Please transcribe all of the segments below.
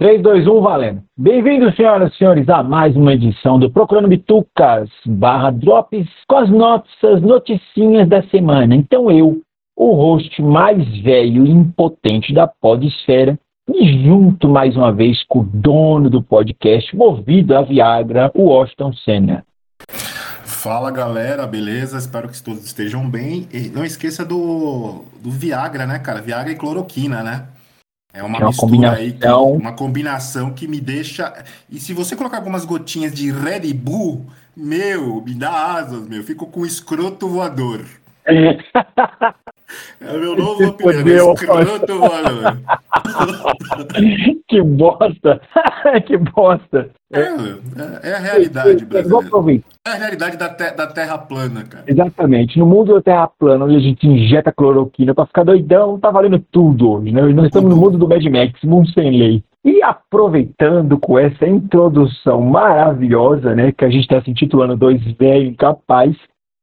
3, 2, 1, valendo. Bem-vindos, senhoras e senhores, a mais uma edição do Procurando Bitucas barra Drops com as nossas noticinhas da semana. Então eu, o host mais velho e impotente da podesfera, e junto mais uma vez com o dono do podcast, movido a Viagra, o Washington Senna. Fala galera, beleza? Espero que todos estejam bem. E não esqueça do, do Viagra, né, cara? Viagra e cloroquina, né? É uma, é uma mistura aí, que, uma combinação que me deixa. E se você colocar algumas gotinhas de Red Bull, meu, me dá asas, meu. Fico com escroto voador. É meu novo apelido, escroto voador. que bosta! que bosta! É, é, é, a realidade brasileira. É a realidade da, te, da Terra plana, cara. Exatamente. No mundo da Terra plana, onde a gente injeta cloroquina pra ficar doidão, tá valendo tudo hoje, né? Nós estamos no mundo do Mad Max, mundo sem lei. E aproveitando com essa introdução maravilhosa, né, que a gente está se intitulando Dois Velhos Incapazes,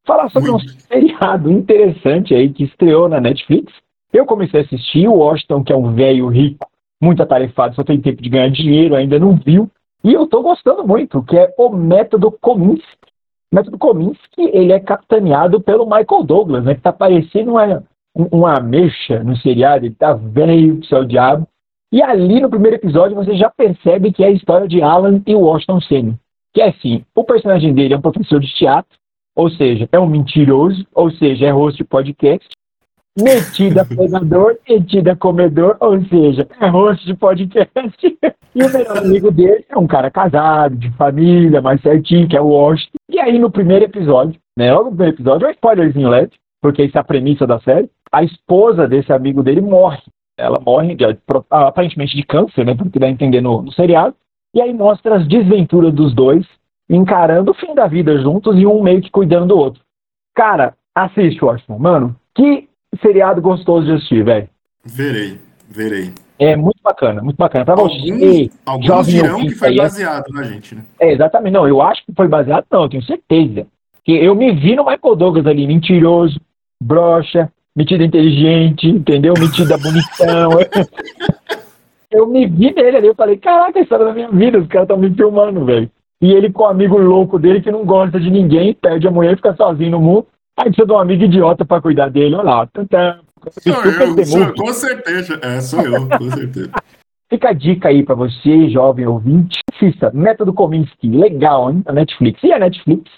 falar sobre Muito. um seriado interessante aí que estreou na Netflix. Eu comecei a assistir, o Washington, que é um velho rico, muito atarefado, só tem tempo de ganhar dinheiro, ainda não viu. E eu estou gostando muito, que é o método Kominsky. O método Kominsky, ele é capitaneado pelo Michael Douglas, né, que está parecendo uma, uma ameixa no seriado, ele tá velho, céu diabo. E ali no primeiro episódio você já percebe que é a história de Alan e Washington Senior. Que é assim, o personagem dele é um professor de teatro, ou seja, é um mentiroso, ou seja, é host de podcast, metida pegador, metida comedor, ou seja, é host de podcast. E o melhor amigo dele é um cara casado, de família, mais certinho, que é o Washington. E aí, no primeiro episódio, né? Logo no primeiro episódio, é um spoilerzinho leve, porque isso é a premissa da série. A esposa desse amigo dele morre. Ela morre, de, aparentemente, de câncer, né? Porque dá a entender no, no seriado. E aí mostra as desventuras dos dois encarando o fim da vida juntos e um meio que cuidando do outro. Cara, assiste, Washington. Mano, que seriado gostoso de assistir, velho. Verei, verei. É muito bacana, muito bacana. Pra alguns, você, alguns dirão que foi baseado na gente, né? É, exatamente. Não, eu acho que foi baseado, não, eu tenho certeza. Que eu me vi no Michael Douglas ali, mentiroso, broxa, metido inteligente, entendeu? Metida bonitão. eu me vi nele ali, eu falei, caraca, a história da minha vida, os caras estão me filmando, velho. E ele com o amigo louco dele que não gosta de ninguém, perde a mulher e fica sozinho no mundo. Aí precisa de um amigo idiota para cuidar dele. Olha lá. Tanta, sou eu, sou, com certeza. É, sou eu, com certeza. Fica a dica aí para você, jovem ouvinte. Assista Método Kominsky. Legal, hein? A Netflix. E a Netflix,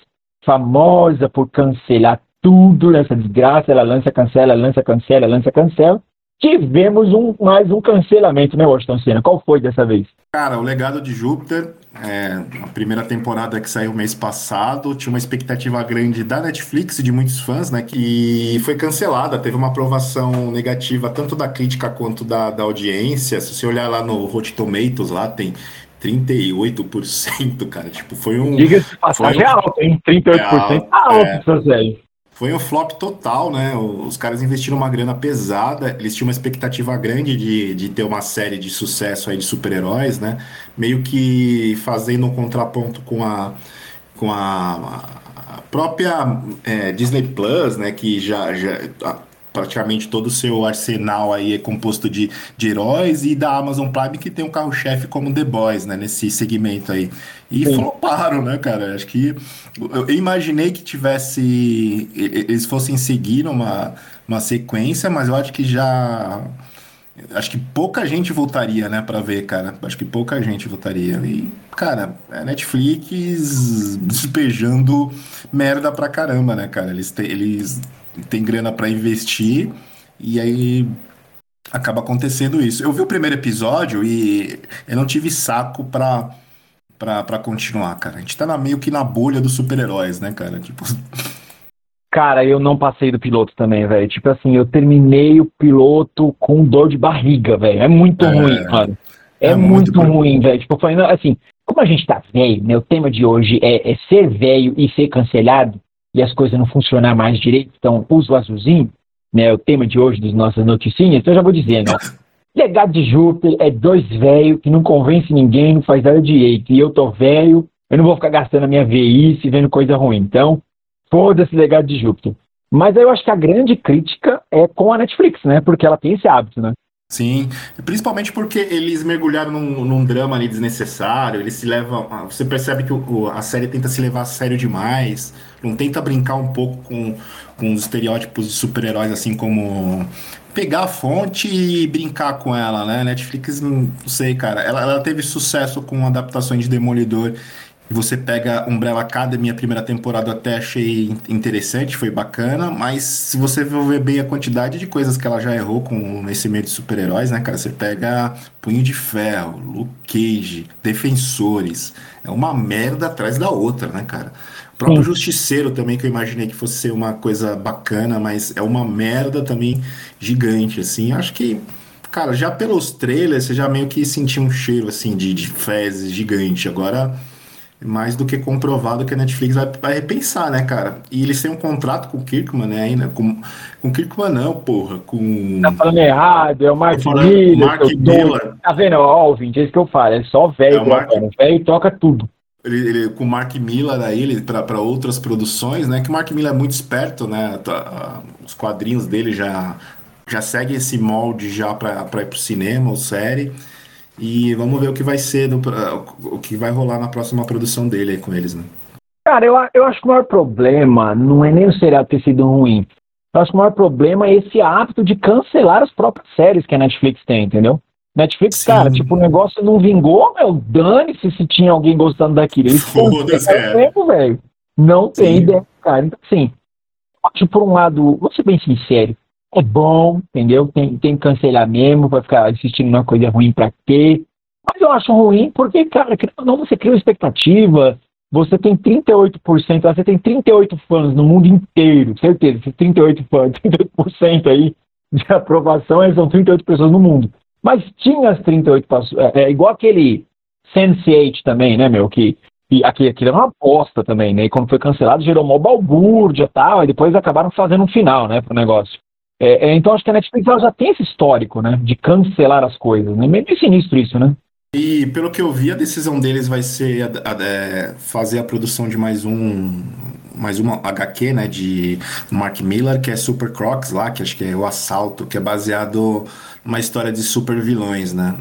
famosa por cancelar tudo nessa desgraça. Ela lança, cancela, lança, cancela, lança, cancela tivemos um, mais um cancelamento, né, Washington Senna? Qual foi dessa vez? Cara, o Legado de Júpiter, é, a primeira temporada que saiu mês passado, tinha uma expectativa grande da Netflix e de muitos fãs, né, que foi cancelada, teve uma aprovação negativa tanto da crítica quanto da, da audiência. Se você olhar lá no Rotten Tomatoes, lá tem 38%, cara. Tipo, foi um. Diga-se passagem um... alto, hein? 38% é alto, alto é, série. Foi um flop total, né? Os caras investiram uma grana pesada, eles tinham uma expectativa grande de, de ter uma série de sucesso aí de super-heróis, né? Meio que fazendo um contraponto com a, com a, a própria é, Disney Plus, né? Que já, já praticamente todo o seu arsenal aí é composto de, de heróis e da Amazon Prime que tem um carro-chefe como The Boys, né, nesse segmento aí. E Sim. floparam, né, cara? Acho que eu imaginei que tivesse eles fossem seguir uma, uma sequência, mas eu acho que já acho que pouca gente voltaria, né, para ver, cara. Acho que pouca gente voltaria. E, cara, é Netflix despejando merda pra caramba, né, cara? Eles, te, eles tem grana para investir e aí acaba acontecendo isso. Eu vi o primeiro episódio e eu não tive saco pra, pra, pra continuar, cara. A gente tá na, meio que na bolha dos super-heróis, né, cara? Tipo. Cara, eu não passei do piloto também, velho. Tipo assim, eu terminei o piloto com dor de barriga, velho. É muito é, ruim, mano. É, é muito, muito ruim, velho. Tipo, falando assim, como a gente tá velho, né? O tema de hoje é, é ser velho e ser cancelado e as coisas não funcionar mais direito, então uso azulzinho, né, o tema de hoje das nossas noticinhas, então eu já vou dizendo, ó, legado de Júpiter é dois velhos que não convence ninguém, não faz nada direito, e eu tô velho, eu não vou ficar gastando a minha VI vendo coisa ruim, então foda-se legado de Júpiter. Mas eu acho que a grande crítica é com a Netflix, né, porque ela tem esse hábito, né, Sim, principalmente porque eles mergulharam num, num drama ali desnecessário, eles se levam. Você percebe que o, a série tenta se levar a sério demais, não tenta brincar um pouco com, com os estereótipos de super-heróis, assim como pegar a fonte e brincar com ela, né? Netflix, não sei, cara. Ela, ela teve sucesso com adaptações de Demolidor e você pega Umbrella Academy, a primeira temporada eu até achei interessante, foi bacana, mas se você for ver bem a quantidade de coisas que ela já errou com esse meio de super-heróis, né, cara? Você pega Punho de Ferro, Luke Cage, Defensores, é uma merda atrás da outra, né, cara? O próprio Sim. Justiceiro também, que eu imaginei que fosse ser uma coisa bacana, mas é uma merda também gigante, assim. Acho que Cara, já pelos trailers, você já meio que sentiu um cheiro assim de, de fezes gigante. Agora, mais do que comprovado que a Netflix vai, vai repensar, né, cara? E eles têm um contrato com o Kirkman, né, ainda. Com, com o Kirkman não, porra, com... Tá falando errado, é o Mark Miller. Mark Miller. Tá vendo, ó, ouvinte, é isso que eu falo, é só velho, é Mark... velho toca tudo. Ele, ele, com o Mark Miller aí, ele para outras produções, né, que o Mark Miller é muito esperto, né, tá, os quadrinhos dele já, já seguem esse molde já para ir pro cinema ou série, e vamos ver o que vai ser, do, o que vai rolar na próxima produção dele aí com eles, né? Cara, eu, eu acho que o maior problema não é nem o seriado ter sido ruim. Eu acho que o maior problema é esse hábito de cancelar as próprias séries que a Netflix tem, entendeu? Netflix, Sim. cara, tipo, o negócio não vingou, meu, dane-se se tinha alguém gostando daquilo. Foda-se, é. Tempo, velho. Não tem Sim. ideia, cara. Então, assim, acho por um lado, vou ser bem sincero, é bom, entendeu? Tem, tem que cancelar mesmo, vai ficar assistindo uma coisa ruim pra quê? Mas eu acho ruim porque, cara, não você cria uma expectativa, você tem 38%, você tem 38 fãs no mundo inteiro, certeza, esses 38 fãs, 38% aí de aprovação, são 38 pessoas no mundo. Mas tinha as 38 é, é igual aquele Sense8 também, né, meu, que e aquilo, aquilo era uma aposta também, né? E quando foi cancelado, gerou uma balbúrdia e tal, e depois acabaram fazendo um final, né, pro negócio. É, é, então acho que a Netflix já tem esse histórico, né? De cancelar as coisas. Né? Meio sinistro isso, né? E pelo que eu vi, a decisão deles vai ser a, a, é, fazer a produção de mais um mais uma HQ, né, de Mark Miller, que é Super Crocs lá, que acho que é o assalto, que é baseado numa história de super vilões, né?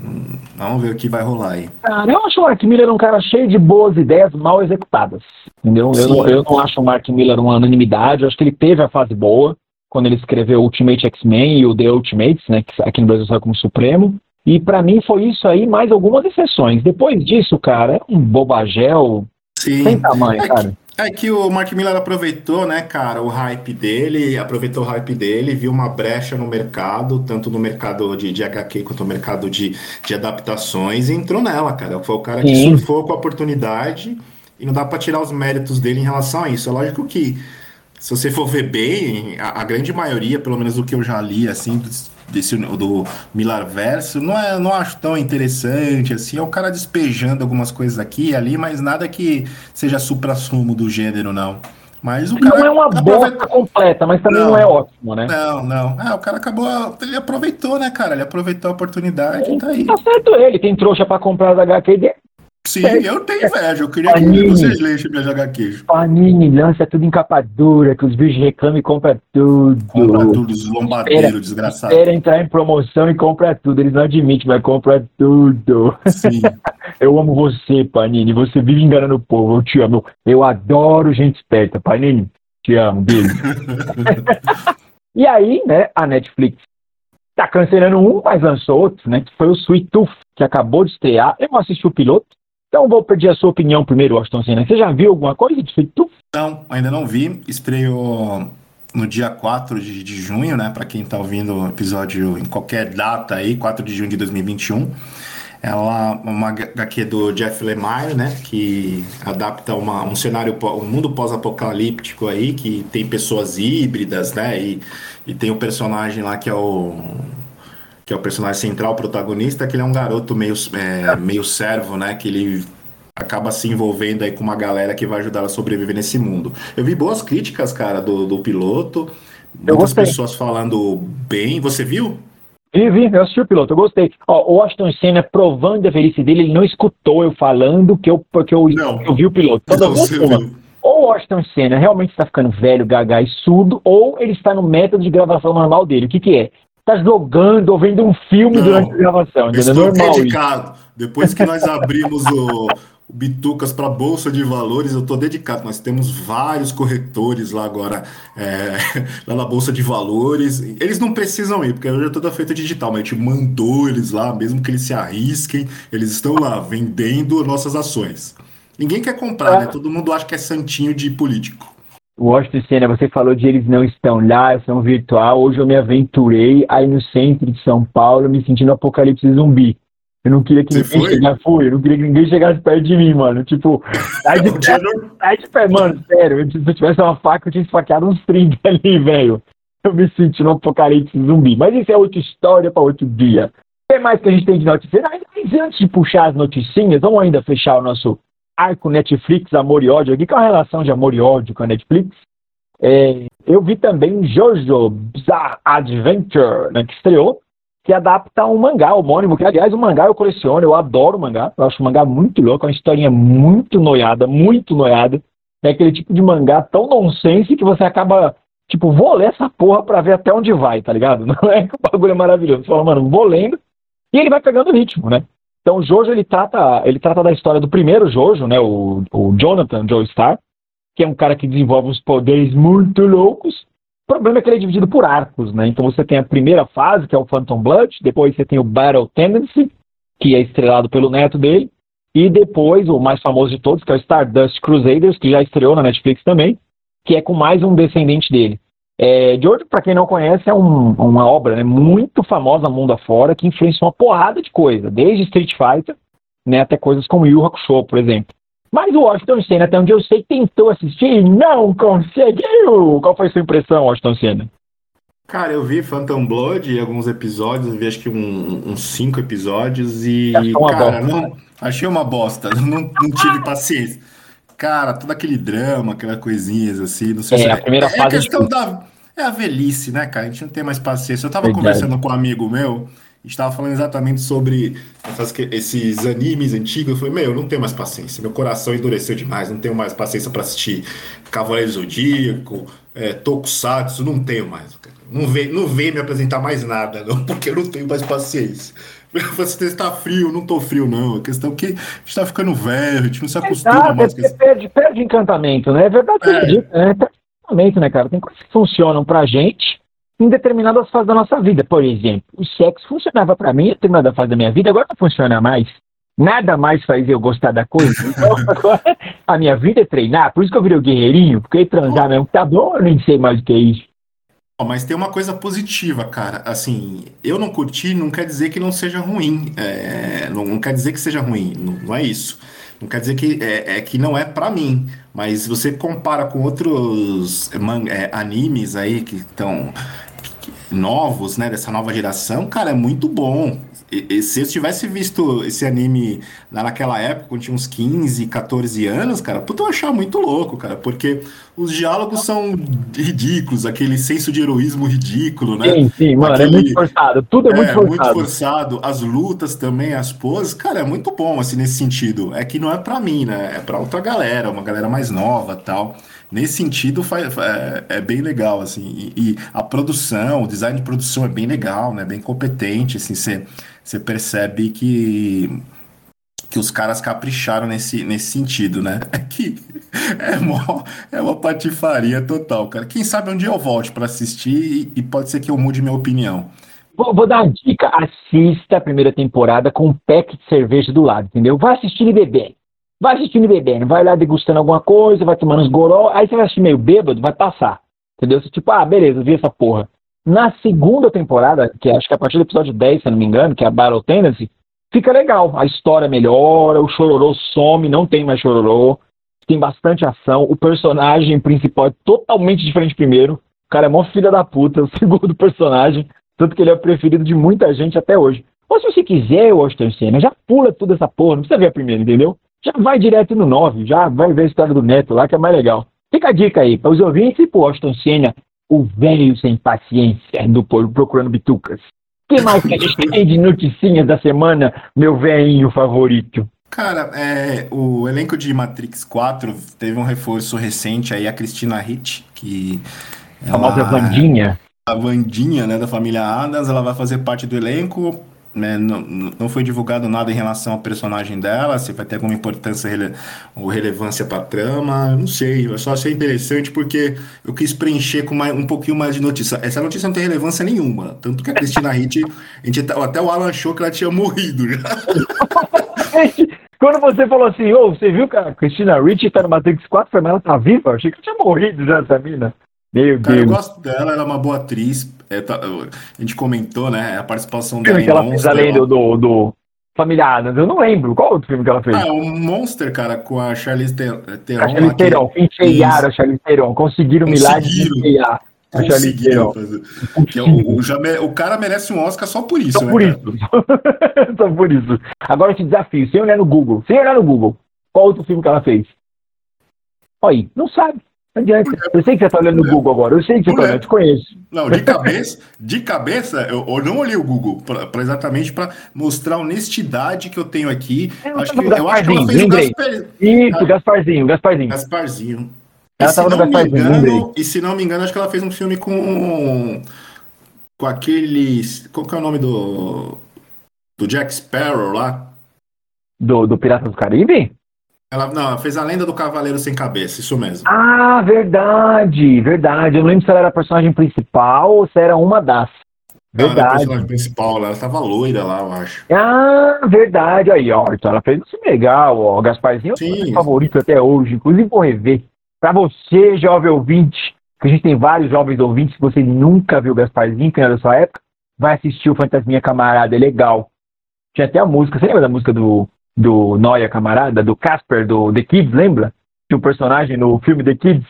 Vamos ver o que vai rolar aí. Cara, eu acho o Mark Miller um cara cheio de boas ideias mal executadas, entendeu? Eu não, eu não acho o Mark Miller uma unanimidade, eu acho que ele teve a fase boa, quando ele escreveu Ultimate X-Men e o The Ultimates, né, que aqui no Brasil saiu como Supremo. E para mim foi isso aí, mais algumas exceções. Depois disso, cara, é um bobagel Sim. sem tamanho, é cara. Que, é que o Mark Miller aproveitou, né, cara, o hype dele, aproveitou o hype dele, viu uma brecha no mercado, tanto no mercado de, de HQ quanto no mercado de, de adaptações, e entrou nela, cara. Foi o cara que Sim. surfou com a oportunidade e não dá para tirar os méritos dele em relação a isso. É lógico que se você for ver bem, a, a, grande maioria, pelo menos do que eu já li, assim, desse, do Milar Verso, não, é, não acho tão interessante, assim, é o cara despejando algumas coisas aqui e ali, mas nada que seja supra-sumo do gênero, não. Mas o cara. Não é uma boa completa, mas também não, não, é ótimo, né? Não, não. É, o cara acabou. Ele aproveitou, né, cara? Ele aproveitou a oportunidade e tá aí. Tá certo ele, tem trouxa pra comprar as HQ dele. Sim, é. eu tenho inveja. Eu queria Panini, que vocês lessem pra jogar queijo. Panini lança tudo em capa dura, que os bichos reclamam e compra tudo. Compra tudo, os lombadeiros, desgraçado. Espera entrar em promoção e compra tudo. Eles não admitem, mas compra tudo. Sim. eu amo você, Panini. Você vive enganando o povo. Eu te amo. Eu adoro gente esperta. Panini, te amo. Beijo. e aí, né, a Netflix tá cancelando um, mas lançou outro, né? Que foi o Sweet Tooth, que acabou de estrear. Eu não assisti o piloto, então vou pedir a sua opinião primeiro, Washington Senna. Você já viu alguma coisa de feito? Não, ainda não vi. Estreou no dia 4 de, de junho, né? Para quem está ouvindo o episódio em qualquer data aí, 4 de junho de 2021. Ela é uma HQ do Jeff Lemire, né? Que adapta uma, um cenário, um mundo pós-apocalíptico aí, que tem pessoas híbridas, né? E, e tem o um personagem lá que é o que é o personagem central, o protagonista, que ele é um garoto meio, é, meio servo, né? Que ele acaba se envolvendo aí com uma galera que vai ajudar a sobreviver nesse mundo. Eu vi boas críticas, cara, do, do piloto. Muitas pessoas falando bem. Você viu? Vi, vi, eu assisti o piloto, eu gostei. Ó, o Washington Senna, provando a velhice dele, ele não escutou eu falando que eu, porque eu, não, eu vi o piloto. Toda então, ou o Washington Senna realmente está ficando velho, gaga e surdo, ou ele está no método de gravação normal dele. O que, que é? Tá jogando ou vendo um filme não, durante a gravação. Entendeu? Estou Normal dedicado. Isso. Depois que nós abrimos o, o Bitucas para Bolsa de Valores, eu estou dedicado. Nós temos vários corretores lá agora, é, lá na Bolsa de Valores. Eles não precisam ir, porque hoje é toda feita digital, mas a gente mandou eles lá, mesmo que eles se arrisquem, eles estão lá vendendo nossas ações. Ninguém quer comprar, né? Todo mundo acha que é santinho de político. Washington Senna, você falou de eles não estão lá, são virtual. Hoje eu me aventurei aí no centro de São Paulo, me sentindo apocalipse zumbi. Eu não queria que Você ninguém chegasse, foi, eu não queria que ninguém chegasse perto de mim, mano. Tipo, sai de, sai de pé, mano, sério. Se eu tivesse uma faca, eu tinha esfaqueado uns 30 ali, velho. Eu me senti no apocalipse zumbi. Mas isso é outra história para outro dia. O que mais que a gente tem de notícia? Mas antes de puxar as noticinhas, vamos ainda fechar o nosso arco Netflix, amor e ódio aqui, que é uma relação de amor e ódio com a Netflix. É, eu vi também Jojo Bizarre Adventure, né, que estreou que adapta um mangá homônimo, que aliás o mangá eu coleciono, eu adoro o mangá, eu acho o mangá muito louco, é uma historinha muito noiada, muito noiada. É aquele tipo de mangá tão nonsense que você acaba, tipo, vou ler essa porra pra ver até onde vai, tá ligado? Não é que o bagulho é maravilhoso. Você fala, mano, vou lendo, e ele vai pegando o ritmo, né? Então Jojo, ele trata, ele trata da história do primeiro Jojo, né, o, o Jonathan Joestar, que é um cara que desenvolve uns poderes muito loucos, o problema é que ele é dividido por arcos, né? Então você tem a primeira fase, que é o Phantom Blood, depois você tem o Battle Tendency, que é estrelado pelo neto dele, e depois o mais famoso de todos, que é o Stardust Crusaders, que já estreou na Netflix também, que é com mais um descendente dele. É, George, para quem não conhece, é um, uma obra né, muito famosa mundo afora, que influenciou uma porrada de coisa, desde Street Fighter né, até coisas como Yu Hakusho, por exemplo. Mas o Washington Senna, até onde eu sei, tentou assistir e não conseguiu. Qual foi a sua impressão, Washington Senna? Cara, eu vi Phantom Blood alguns episódios, vi acho que um, uns cinco episódios e, cara, não, achei uma bosta, não, não tive paciência. Cara, todo aquele drama, aquela coisinhas assim, não sei é, se... A primeira é, fase é a questão de... da... É a velhice, né, cara? A gente não tem mais paciência. Eu tava Verdade. conversando com um amigo meu estava falando exatamente sobre essas, esses animes antigos. Eu falei, meu, eu não tenho mais paciência. Meu coração endureceu demais. Não tenho mais paciência para assistir Cavaleiro Zodíaco, é, Tokusatsu. Não tenho mais. Não vem, não vem me apresentar mais nada, não, porque eu não tenho mais paciência. Você está frio, não estou frio, não. A questão é que a gente está ficando velho, a gente não se acostuma mais. Você perde, perde encantamento, né? É verdade, é. Dito, né? Perde encantamento, né, cara? Tem coisas que funcionam pra gente em determinadas fases da nossa vida. Por exemplo, o sexo funcionava para mim em determinada fase da minha vida, agora não funciona mais. Nada mais faz eu gostar da coisa. Então, agora a minha vida é treinar. Por isso que eu virei o guerreirinho, porque transar mesmo tá bom, eu nem sei mais o que é isso. Mas tem uma coisa positiva, cara. Assim, eu não curti, não quer dizer que não seja ruim. É, não, não, quer dizer que seja ruim. Não, não é isso. Não quer dizer que é, é que não é para mim. Mas você compara com outros man, é, animes aí que estão novos, né, dessa nova geração, cara, é muito bom. E, e, se eu tivesse visto esse anime naquela época, quando tinha uns 15, 14 anos, cara, puta, eu achava muito louco, cara, porque os diálogos são ridículos, aquele senso de heroísmo ridículo, né? Sim, sim, mano, aquele... é muito forçado, tudo é, é muito forçado. muito forçado, as lutas também, as poses, cara, é muito bom, assim, nesse sentido. É que não é pra mim, né? É pra outra galera, uma galera mais nova tal nesse sentido faz, é, é, bem legal assim e, e, a produção o design de produção é bem legal né bem competente assim você percebe que que os caras capricharam nesse, nesse sentido, né? É que é, mó, é uma patifaria total, cara. Quem sabe um dia eu volte para assistir e, e, pode ser que eu mude minha opinião. Vou, vou, dar uma dica: assista a primeira temporada com um pack de cerveja do lado, entendeu? Vai assistindo e bebendo. Vai assistindo e bebendo, vai lá degustando alguma coisa, vai tomando uns goró, aí você vai assistir meio bêbado, vai passar. Entendeu? Você tipo, ah, beleza, vi essa porra. Na segunda temporada, que acho que é a partir do episódio 10, se não me engano, que é a Battle Tendency, fica legal. A história melhora, o chororô some, não tem mais chororô, tem bastante ação. O personagem principal é totalmente diferente primeiro. O cara é mó filha da puta, o segundo personagem. Tanto que ele é o preferido de muita gente até hoje. Ou se você quiser, Washington Senna, já pula toda essa porra, não precisa ver a primeira, entendeu? Já vai direto no 9, já vai ver a história do Neto lá, que é mais legal. Fica a dica aí, para os ouvintes e para o Austin Senna, o velho sem paciência do Procurando Bitucas. O que mais que a gente tem de noticinhas da semana, meu velhinho favorito? Cara, é, o elenco de Matrix 4 teve um reforço recente aí, a Cristina Hitt, que. A famosa Vandinha. a Vandinha, né, da família Adams, ela vai fazer parte do elenco. Né, não, não foi divulgado nada em relação ao personagem dela, se vai ter alguma importância rele ou relevância para trama, não sei. Eu só achei interessante porque eu quis preencher com mais, um pouquinho mais de notícia. Essa notícia não tem relevância nenhuma, tanto que a Cristina a gente, até o Alan achou que ela tinha morrido já. Quando você falou assim, ô, oh, você viu que a Cristina Ricci tá no Matrix 4, foi, mas ela tá viva? Eu achei que tinha morrido já essa mina. Meu Cara, Deus. eu gosto dela, ela é uma boa atriz. É, tá, a gente comentou, né? A participação dela. Que ela Monster, fez além do, do, do Família Eu não lembro. Qual outro filme que ela fez? Ah, o Monster, cara, com a Charlize Theron. A Charlize Theron. Encheiaram a Charlize Theron. Conseguiram o milagre de encheiar. A Charlize Theron. É o, o, já, o cara merece um Oscar só por isso, só né? Por isso. só por isso. Agora eu te desafio. Sem olhar no Google. Sem olhar no Google. Qual outro filme que ela fez? Olha aí. Não sabe. Não adianta. Eu sei que você está olhando no Google agora. Eu sei que você está olhando, eu te conheço. Não, de cabeça, de cabeça, eu, eu não olhei o Google para exatamente para mostrar a honestidade que eu tenho aqui. Eu acho que, eu acho que ela fez o Gaspar... Isso, Gasparzinho, Gasparzinho. Gasparzinho. Ela estava no Gasparzinho, engano, E se não me engano, acho que ela fez um filme com com aquele, qual que é o nome do do Jack Sparrow lá? Do, do Pirata do Caribe? Ela, não, ela fez a lenda do Cavaleiro Sem Cabeça, isso mesmo. Ah, verdade, verdade. Eu não lembro se ela era a personagem principal ou se era uma das. Verdade. Não, era a personagem principal, ela estava loira lá, eu acho. Ah, verdade. Aí, ó, então ela fez um filme legal, ó. O Gasparzinho é o favorito até hoje, inclusive vou rever. Pra você, jovem ouvinte, que a gente tem vários jovens ouvintes, se você nunca viu o Gasparzinho, que era da sua época, vai assistir o Fantasminha Camarada, é legal. Tinha até a música, você lembra da música do do Noia Camarada, do Casper, do The Kids, lembra? Tinha um personagem no filme The Kids,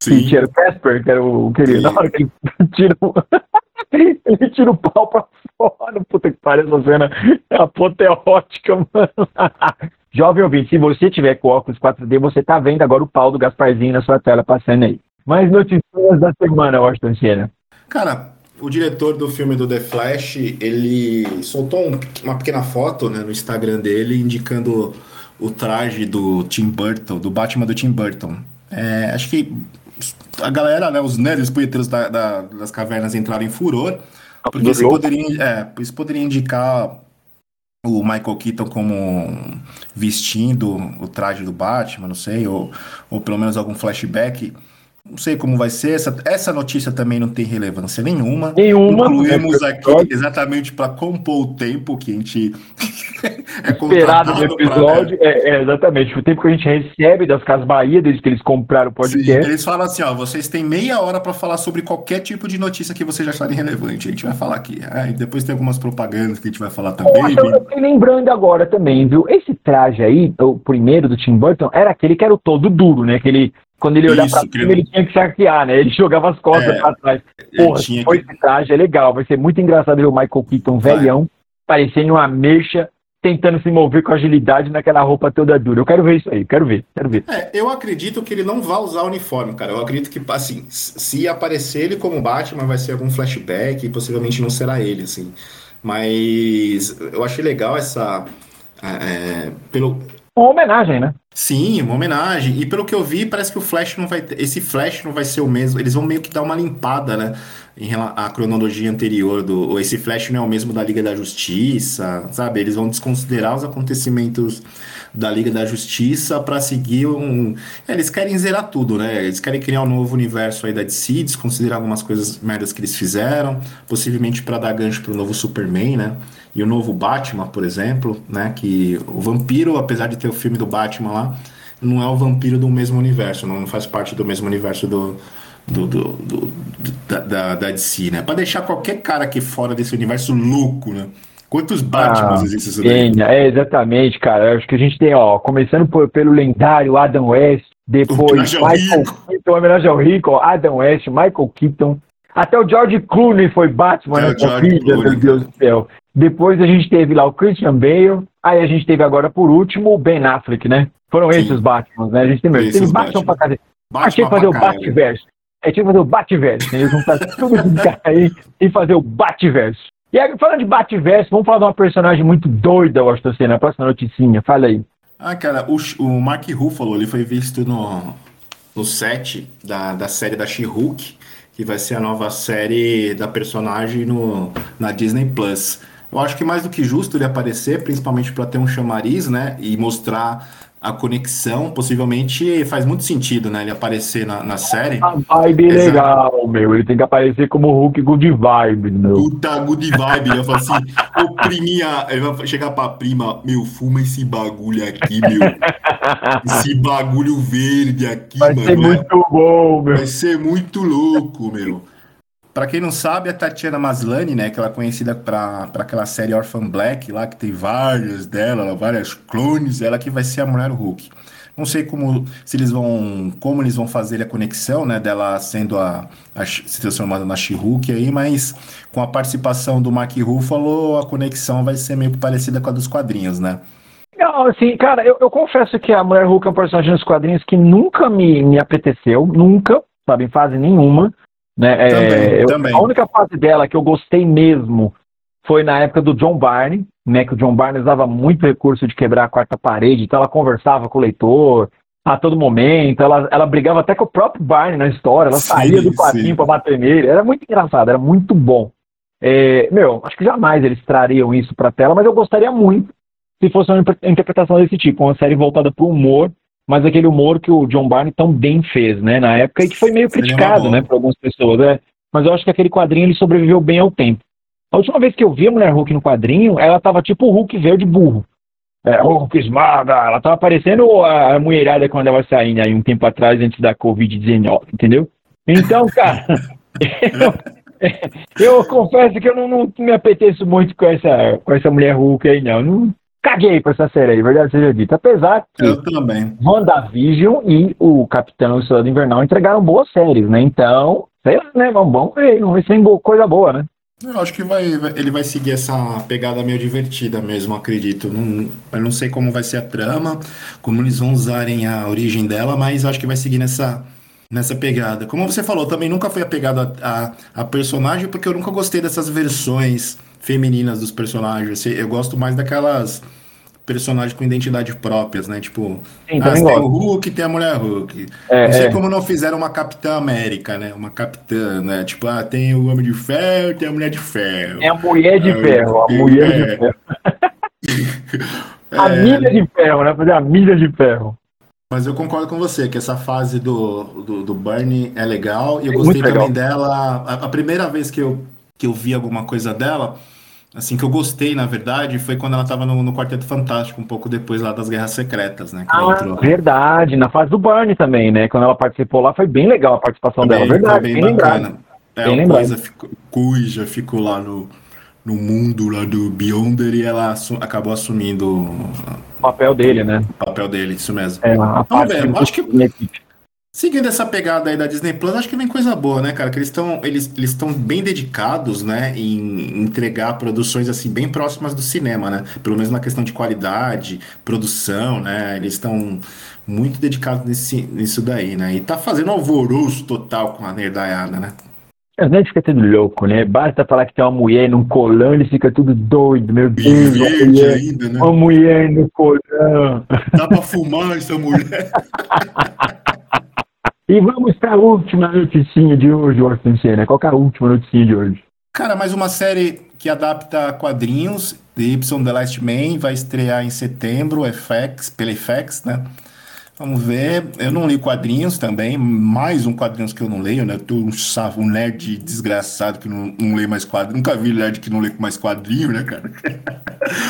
Sim. que tinha o Casper, que era o que ele, na hora que ele tira o, ele tira o pau pra fora, puta que pariu, essa cena é apoteótica, mano. Jovem ouvinte, se você tiver com óculos 4D, você tá vendo agora o pau do Gasparzinho na sua tela passando aí. Mais notícias da semana, Washington Senna. Cara, o diretor do filme do The Flash, ele soltou um, uma pequena foto né, no Instagram dele indicando o traje do Tim Burton, do Batman do Tim Burton. É, acho que a galera, né, os nerds punheteiros da, da, das cavernas entraram em furor, porque isso poderia, é, isso poderia indicar o Michael Keaton como vestindo o traje do Batman, não sei, ou, ou pelo menos algum flashback não sei como vai ser. Essa, essa notícia também não tem relevância nenhuma. Nenhuma. Incluímos aqui exatamente para compor o tempo que a gente é esperado no episódio. Pra, é, é, exatamente. O tempo que a gente recebe das Casas Bahia, desde que eles compraram o podcast. Sim, eles falam assim: ó, vocês têm meia hora para falar sobre qualquer tipo de notícia que vocês acharem relevante. A gente vai falar aqui. Ah, e depois tem algumas propagandas que a gente vai falar também. Poxa, eu fiquei lembrando agora também, viu? Esse traje aí, o primeiro do Tim Burton, era aquele que era o todo duro, né? Aquele quando ele olhava pra cima, ele tinha que saquear, né? Ele jogava as costas é, pra trás. Porra, foi que... esse traje é legal. Vai ser muito engraçado ver o Michael Keaton velhão, parecendo uma mexa, tentando se mover com agilidade naquela roupa toda dura. Eu quero ver isso aí, quero ver, quero ver. É, eu acredito que ele não vai usar o uniforme, cara. Eu acredito que, assim, se aparecer ele como Batman, vai ser algum flashback e possivelmente não será ele, assim. Mas eu achei legal essa. É, pelo, uma homenagem, né? Sim, uma homenagem. E pelo que eu vi, parece que o Flash não vai ter, esse Flash não vai ser o mesmo. Eles vão meio que dar uma limpada, né? Em relação à cronologia anterior do. Ou esse Flash não é o mesmo da Liga da Justiça, sabe? Eles vão desconsiderar os acontecimentos da Liga da Justiça para seguir um. É, eles querem zerar tudo, né? Eles querem criar um novo universo aí da DC, desconsiderar algumas coisas merdas que eles fizeram, possivelmente para dar gancho pro novo Superman, né? E o novo Batman, por exemplo, né? Que o vampiro, apesar de ter o filme do Batman lá, não é o vampiro do mesmo universo, não faz parte do mesmo universo do, do, do, do da, da, da, DC, né? Pra deixar qualquer cara aqui fora desse universo louco, né? Quantos Batman ah, existem isso daí? É, exatamente, cara. Acho que a gente tem, ó, começando por, pelo lendário Adam West, depois Michael Keaton, homenagem ao Rico, Adam West, Michael Keaton. Até o George Clooney foi Batman é, nessa vida, meu Deus do céu. Depois a gente teve lá o Christian Bale. Aí a gente teve agora, por último, o Ben Affleck, né? Foram Sim. esses os Batman, né? A gente teve, teve Batman, Batman pra casa. Batman que fazer o Batverso. É, tinha que fazer o Batverso. Eles vão fazer tudo isso aí e fazer o Batverso. E aí, falando de Batverso, vamos falar de uma personagem muito doida, Washington Senna. A próxima noticinha, fala aí. Ah, cara, o, o Mark Ruffalo, ele foi visto no, no set da, da série da She-Hulk que vai ser a nova série da personagem no, na Disney Plus. Eu acho que mais do que justo ele aparecer, principalmente para ter um chamariz, né? E mostrar a conexão, possivelmente faz muito sentido, né? Ele aparecer na, na série. A vibe Exato. legal, meu. Ele tem que aparecer como Hulk good vibe, meu. Puta good vibe. Ele vai falar assim, o priminha, ele vai chegar pra prima, meu, fuma esse bagulho aqui, meu. esse bagulho verde aqui, vai mano. Vai ser muito bom, meu. Vai ser muito louco, meu. Para quem não sabe, a Tatiana Maslany, né, que ela é conhecida para aquela série Orphan Black lá, que tem várias dela, várias clones, ela que vai ser a mulher Hulk. Não sei como se eles vão como eles vão fazer a conexão, né, dela sendo a, a se transformada na She-Hulk aí, mas com a participação do Mark Ruffalo, a conexão vai ser meio parecida com a dos quadrinhos, né? Não, assim, cara, eu, eu confesso que a Mulher Hulk é um personagem nos quadrinhos que nunca me, me apeteceu, nunca, sabe, em fase nenhuma. Né? É, também, eu, A única fase dela que eu gostei mesmo foi na época do John Barney, né? Que o John Barney usava muito recurso de quebrar a quarta parede, então ela conversava com o leitor a todo momento, ela, ela brigava até com o próprio Barney na história, ela sim, saía do quadrinho para bater nele, era muito engraçado, era muito bom. É, meu, acho que jamais eles trariam isso para tela, mas eu gostaria muito se fosse uma interpretação desse tipo, uma série voltada para o humor mas aquele humor que o John Barney tão bem fez, né, na época, e que foi meio criticado, né, por algumas pessoas, né? Mas eu acho que aquele quadrinho ele sobreviveu bem ao tempo. A última vez que eu vi a Mulher Hulk no quadrinho, ela tava tipo o Hulk verde burro. É, Hulk esmaga, ela tava parecendo a, a mulherada quando ela saindo aí um tempo atrás, antes da Covid-19, entendeu? Então, cara, eu, eu, confesso que eu não, não, me apeteço muito com essa, com essa Mulher Hulk aí, não. não caguei pra essa série aí, verdade seja dita. Apesar que eu também. WandaVision e o Capitão e o Soldado Invernal entregaram boas séries, né? Então, sei lá, né? Vamos, vamos ver, vamos ver se tem coisa boa, né? Eu acho que vai, ele vai seguir essa pegada meio divertida mesmo, acredito. Não, eu não sei como vai ser a trama, como eles vão usarem a origem dela, mas acho que vai seguir nessa, nessa pegada. Como você falou, também nunca fui apegado a, a, a personagem, porque eu nunca gostei dessas versões femininas dos personagens. Eu gosto mais daquelas personagens com identidade próprias, né? Tipo, Sim, ah, tem o Hulk, tem a mulher Hulk. É, não sei é. como não fizeram uma Capitã América, né? Uma Capitã, né? Tipo, ah, tem o Homem de Ferro, tem a Mulher de Ferro. É a Mulher de ah, Ferro, a Mulher é. de Ferro. a é. milha de ferro, né? Fazer a milha de ferro. Mas eu concordo com você que essa fase do, do, do Bernie é legal e eu é gostei também dela. A, a, primeira vez que eu, que eu vi alguma coisa dela, assim, que eu gostei, na verdade, foi quando ela estava no, no, Quarteto Fantástico, um pouco depois lá das Guerras Secretas, né? ah, verdade, na fase do Barney também, né? Quando ela participou lá, foi bem legal a participação dela, verdade, bem, bem bacana. É, bem coisa ficou, Cuja ficou lá no, no mundo lá do Beyonder e ela assu acabou assumindo o papel dele, né? O papel dele, isso mesmo. É, Vamos ver, acho que Seguindo essa pegada aí da Disney Plus, acho que vem coisa boa, né, cara? Que eles estão eles, eles bem dedicados, né, em entregar produções assim bem próximas do cinema, né? Pelo menos na questão de qualidade, produção, né? Eles estão muito dedicados nesse, nisso daí, né? E tá fazendo alvoroço total com a nerdaiada, né? Os nerds ficam tudo louco, né? Basta falar que tem uma mulher num colão, eles ficam tudo doido, meu Deus. Uma mulher, ainda, né? uma mulher no colão. Dá pra fumar essa mulher. E vamos para a última noticinha de hoje, Orson Senna. Qual é a última noticinha de hoje? Cara, mais uma série que adapta quadrinhos, The Y The Last Man, vai estrear em setembro, FX, pela FX, né? Vamos ver. Eu não li quadrinhos também, mais um quadrinhos que eu não leio, né? Tô um, um nerd desgraçado que não, não lê mais quadrinhos. Nunca vi nerd que não lê mais quadrinho, né, cara?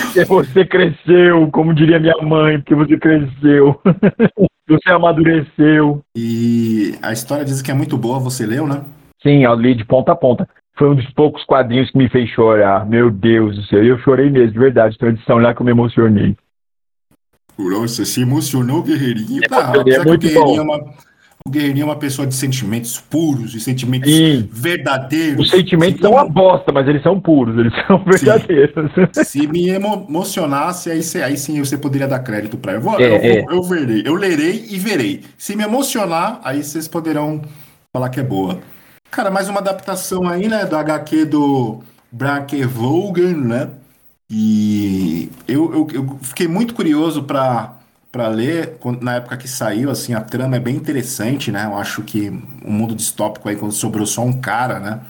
Porque você cresceu, como diria minha mãe, porque você cresceu. Você amadureceu. E a história diz que é muito boa, você leu, né? Sim, eu li de ponta a ponta. Foi um dos poucos quadrinhos que me fez chorar. Meu Deus do céu. Eu chorei mesmo, de verdade. Tradição lá que eu me emocionei. Nossa, se emocionou, Guerreirinho. É, ah, é muito bom. É uma guerreirinho é uma pessoa de sentimentos puros, de sentimentos Sim. verdadeiros. Os sentimentos são uma bosta, mas eles são puros, eles são verdadeiros. Se me emocionasse, aí, aí sim você poderia dar crédito para ele. Eu, é, eu, é. eu, verei, eu lerei e verei. Se me emocionar, aí vocês poderão falar que é boa. Cara, mais uma adaptação aí, né, do HQ do Braque Vogan, né? E eu, eu, eu fiquei muito curioso para para ler na época que saiu, assim, a trama é bem interessante, né? Eu acho que o um mundo distópico aí, quando sobrou só um cara, né?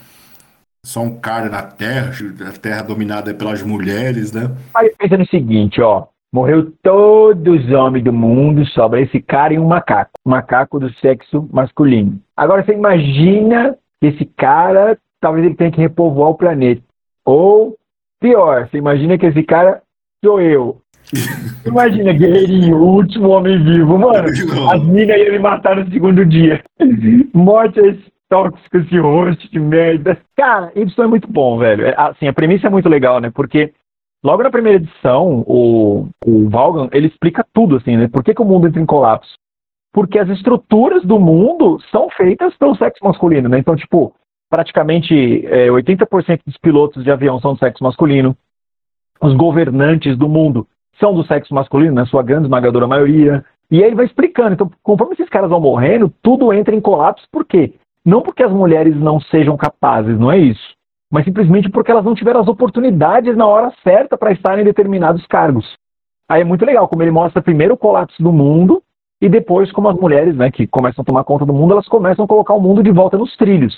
Só um cara na Terra, a Terra dominada pelas mulheres, né? Aí pensa no seguinte, ó. Morreu todos os homens do mundo, sobra esse cara e um macaco. Um macaco do sexo masculino. Agora você imagina que esse cara, talvez ele tenha que repovoar o planeta. Ou, pior, você imagina que esse cara sou eu. Imagina, guerreirinho, o último homem vivo. Mano, as minas iam me matar no segundo dia. Morte é tóxico, esse rosto de merda. Cara, Y é muito bom, velho. É, assim, a premissa é muito legal, né? Porque logo na primeira edição, o, o Valgan, ele explica tudo, assim, né? Por que, que o mundo entra em colapso? Porque as estruturas do mundo são feitas pelo sexo masculino, né? Então, tipo, praticamente é, 80% dos pilotos de avião são do sexo masculino. Os governantes do mundo são do sexo masculino, na sua grande esmagadora maioria. E aí ele vai explicando. Então, conforme esses caras vão morrendo, tudo entra em colapso. Por quê? Não porque as mulheres não sejam capazes, não é isso. Mas simplesmente porque elas não tiveram as oportunidades na hora certa para estarem em determinados cargos. Aí é muito legal como ele mostra primeiro o colapso do mundo e depois como as mulheres, né, que começam a tomar conta do mundo, elas começam a colocar o mundo de volta nos trilhos,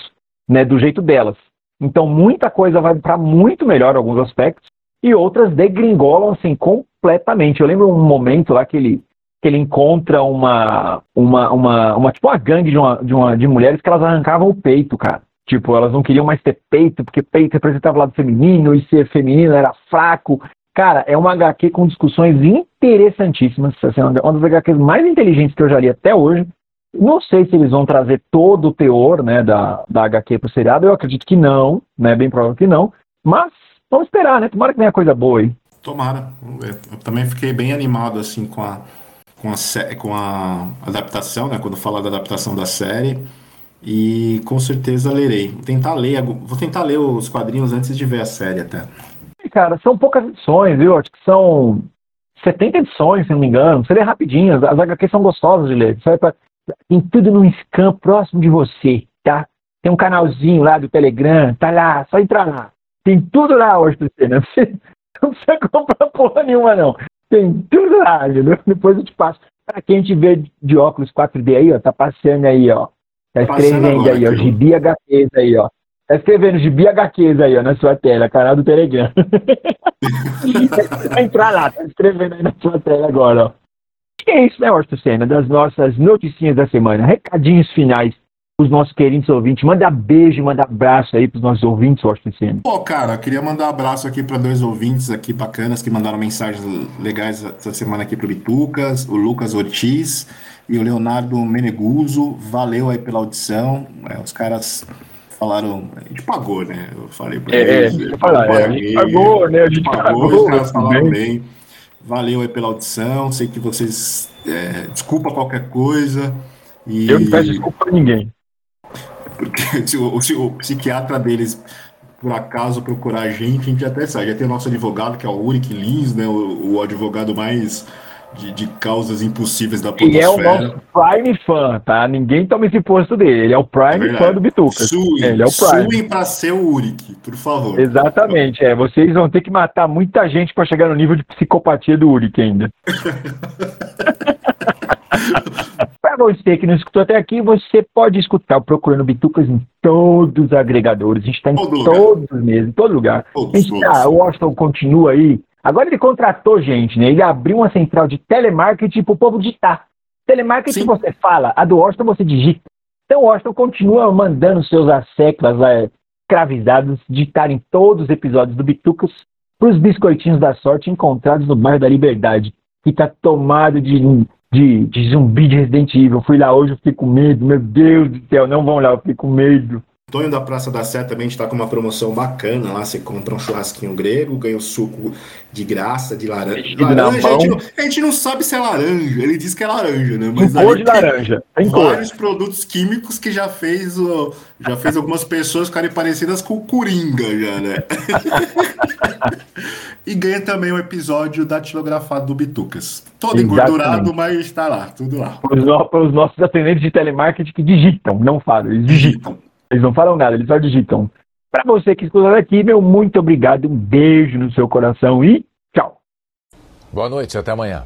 né, do jeito delas. Então muita coisa vai para muito melhor em alguns aspectos e outras degringolam assim completamente. Eu lembro um momento lá que ele, que ele encontra uma, uma, uma, uma tipo uma gangue de, uma, de, uma, de mulheres que elas arrancavam o peito, cara. Tipo, elas não queriam mais ter peito, porque peito representava o lado feminino e ser feminino era fraco. Cara, é uma HQ com discussões interessantíssimas. Assim, uma das HQs mais inteligentes que eu já li até hoje. Não sei se eles vão trazer todo o teor né, da, da HQ para o seriado. Eu acredito que não, né? Bem provável que não. Mas vamos esperar, né? Tomara que venha coisa boa aí. Tomara. Eu também fiquei bem animado assim com a, com a, com a adaptação, né? Quando falar da adaptação da série. E com certeza lerei. Vou tentar ler, vou tentar ler os quadrinhos antes de ver a série até. Cara, são poucas edições, viu? Acho que são 70 edições, se não me engano. Você lê rapidinho, as HQs são gostosas de ler. Você vai pra... Tem tudo no scan próximo de você, tá? Tem um canalzinho lá do Telegram, tá lá, só entrar lá. Tem tudo lá você, né? Não precisa comprar porra nenhuma, não. Tem tudo lá, entendeu? Depois eu te passo. Pra quem te vê de óculos 4D aí, ó, tá passando aí, ó. Tá escrevendo aí, ó, Gibi HQs aí, ó. Tá escrevendo Gibi HQs aí, ó, na sua tela, canal do Telegram. Vai entrar lá, tá escrevendo aí na sua tela agora, ó. E é isso, né, Orso Senna, das nossas noticinhas da semana. Recadinhos finais os nossos queridos ouvintes. Manda beijo, manda abraço aí para os nossos ouvintes, Washington Senna. Pô, cara, queria mandar um abraço aqui para dois ouvintes aqui bacanas que mandaram mensagens legais essa semana aqui pro Bitucas, o Lucas Ortiz e o Leonardo Meneguso. Valeu aí pela audição. É, os caras falaram, a gente pagou, né? Eu falei para é, eles. É, falar, é, a gente pagou, né? A gente pagou, pagou os caras falaram bem. Valeu aí pela audição. Sei que vocês. É, desculpa qualquer coisa. E... Eu não peço desculpa para ninguém. Porque se o, se o psiquiatra deles por acaso procurar a gente, a gente até sabe. Já tem o nosso advogado, que é o Ulrich Lins, né? O, o advogado mais de, de, causas impossíveis da podosfera. E é o nosso Prime fã, tá? Ninguém toma esse posto dele. Ele é o Prime é fã do Bituca. Suem, ele é o Prime. Suem pra ser o Ulrich, por favor. Exatamente, é. Vocês vão ter que matar muita gente para chegar no nível de psicopatia do Ulrich ainda. Para você que não escutou até aqui, você pode escutar o Procurando Bitucas em todos os agregadores. A gente está em todo todos lugar. mesmo, em todo lugar. Todos, a gente tá, o Washington continua aí. Agora ele contratou gente, né? Ele abriu uma central de telemarketing para o povo digitar. Telemarketing Sim. você fala, a do Washington você digita. Então o Washington continua mandando seus asseclas é, escravizados digitarem todos os episódios do Bitucas para os biscoitinhos da sorte encontrados no bairro da Liberdade, que está tomado de de, de zumbi de Resident Evil. Fui lá hoje, eu fiquei com medo. Meu Deus do céu, não vão lá, eu fiquei com medo. Tonho da Praça da Sé também está com uma promoção bacana lá. Você compra um churrasquinho grego, ganha o suco de graça, de laranja. laranja a, gente não, a, gente não, sabe se é laranja, ele diz que é laranja, né? Mas cor de laranja. Tem vários cor. produtos químicos que já fez, já fez algumas pessoas ficarem parecidas com o Coringa, já, né? e ganha também o um episódio datilografado do Bitucas. Todo Exatamente. engordurado, mas está lá, tudo lá. Para os nossos atendentes de telemarketing que digitam, não falam, eles digitam. Eles não falam nada, eles só digitam. Para você que escuta aqui, meu muito obrigado, um beijo no seu coração e tchau. Boa noite, até amanhã.